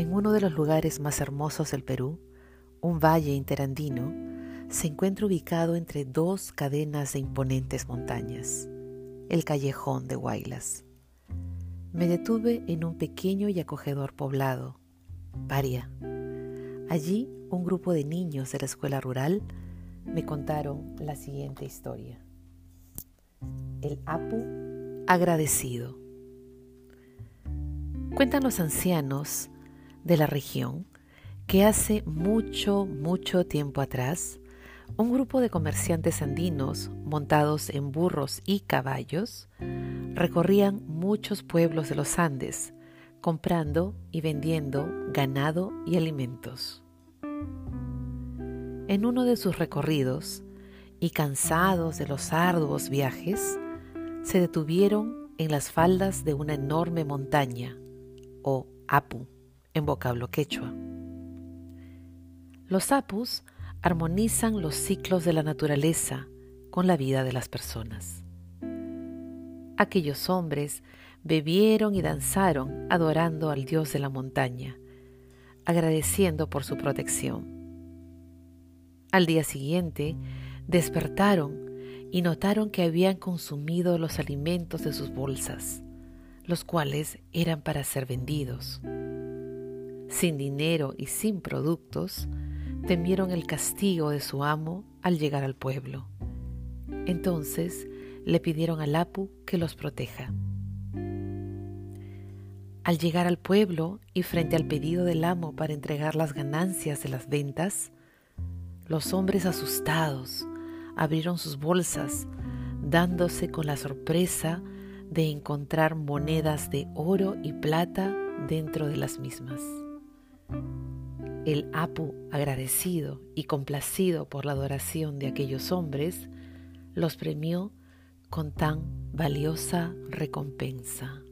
En uno de los lugares más hermosos del Perú, un valle interandino, se encuentra ubicado entre dos cadenas de imponentes montañas, el callejón de Huaylas. Me detuve en un pequeño y acogedor poblado, Paria. Allí un grupo de niños de la escuela rural me contaron la siguiente historia. El Apu agradecido. Cuentan los ancianos de la región que hace mucho, mucho tiempo atrás, un grupo de comerciantes andinos montados en burros y caballos recorrían muchos pueblos de los Andes, comprando y vendiendo ganado y alimentos. En uno de sus recorridos, y cansados de los arduos viajes, se detuvieron en las faldas de una enorme montaña, o Apu en vocablo quechua. Los apus armonizan los ciclos de la naturaleza con la vida de las personas. Aquellos hombres bebieron y danzaron adorando al dios de la montaña, agradeciendo por su protección. Al día siguiente despertaron y notaron que habían consumido los alimentos de sus bolsas, los cuales eran para ser vendidos sin dinero y sin productos, temieron el castigo de su amo al llegar al pueblo. Entonces le pidieron al Apu que los proteja. Al llegar al pueblo y frente al pedido del amo para entregar las ganancias de las ventas, los hombres asustados abrieron sus bolsas, dándose con la sorpresa de encontrar monedas de oro y plata dentro de las mismas. El Apu, agradecido y complacido por la adoración de aquellos hombres, los premió con tan valiosa recompensa.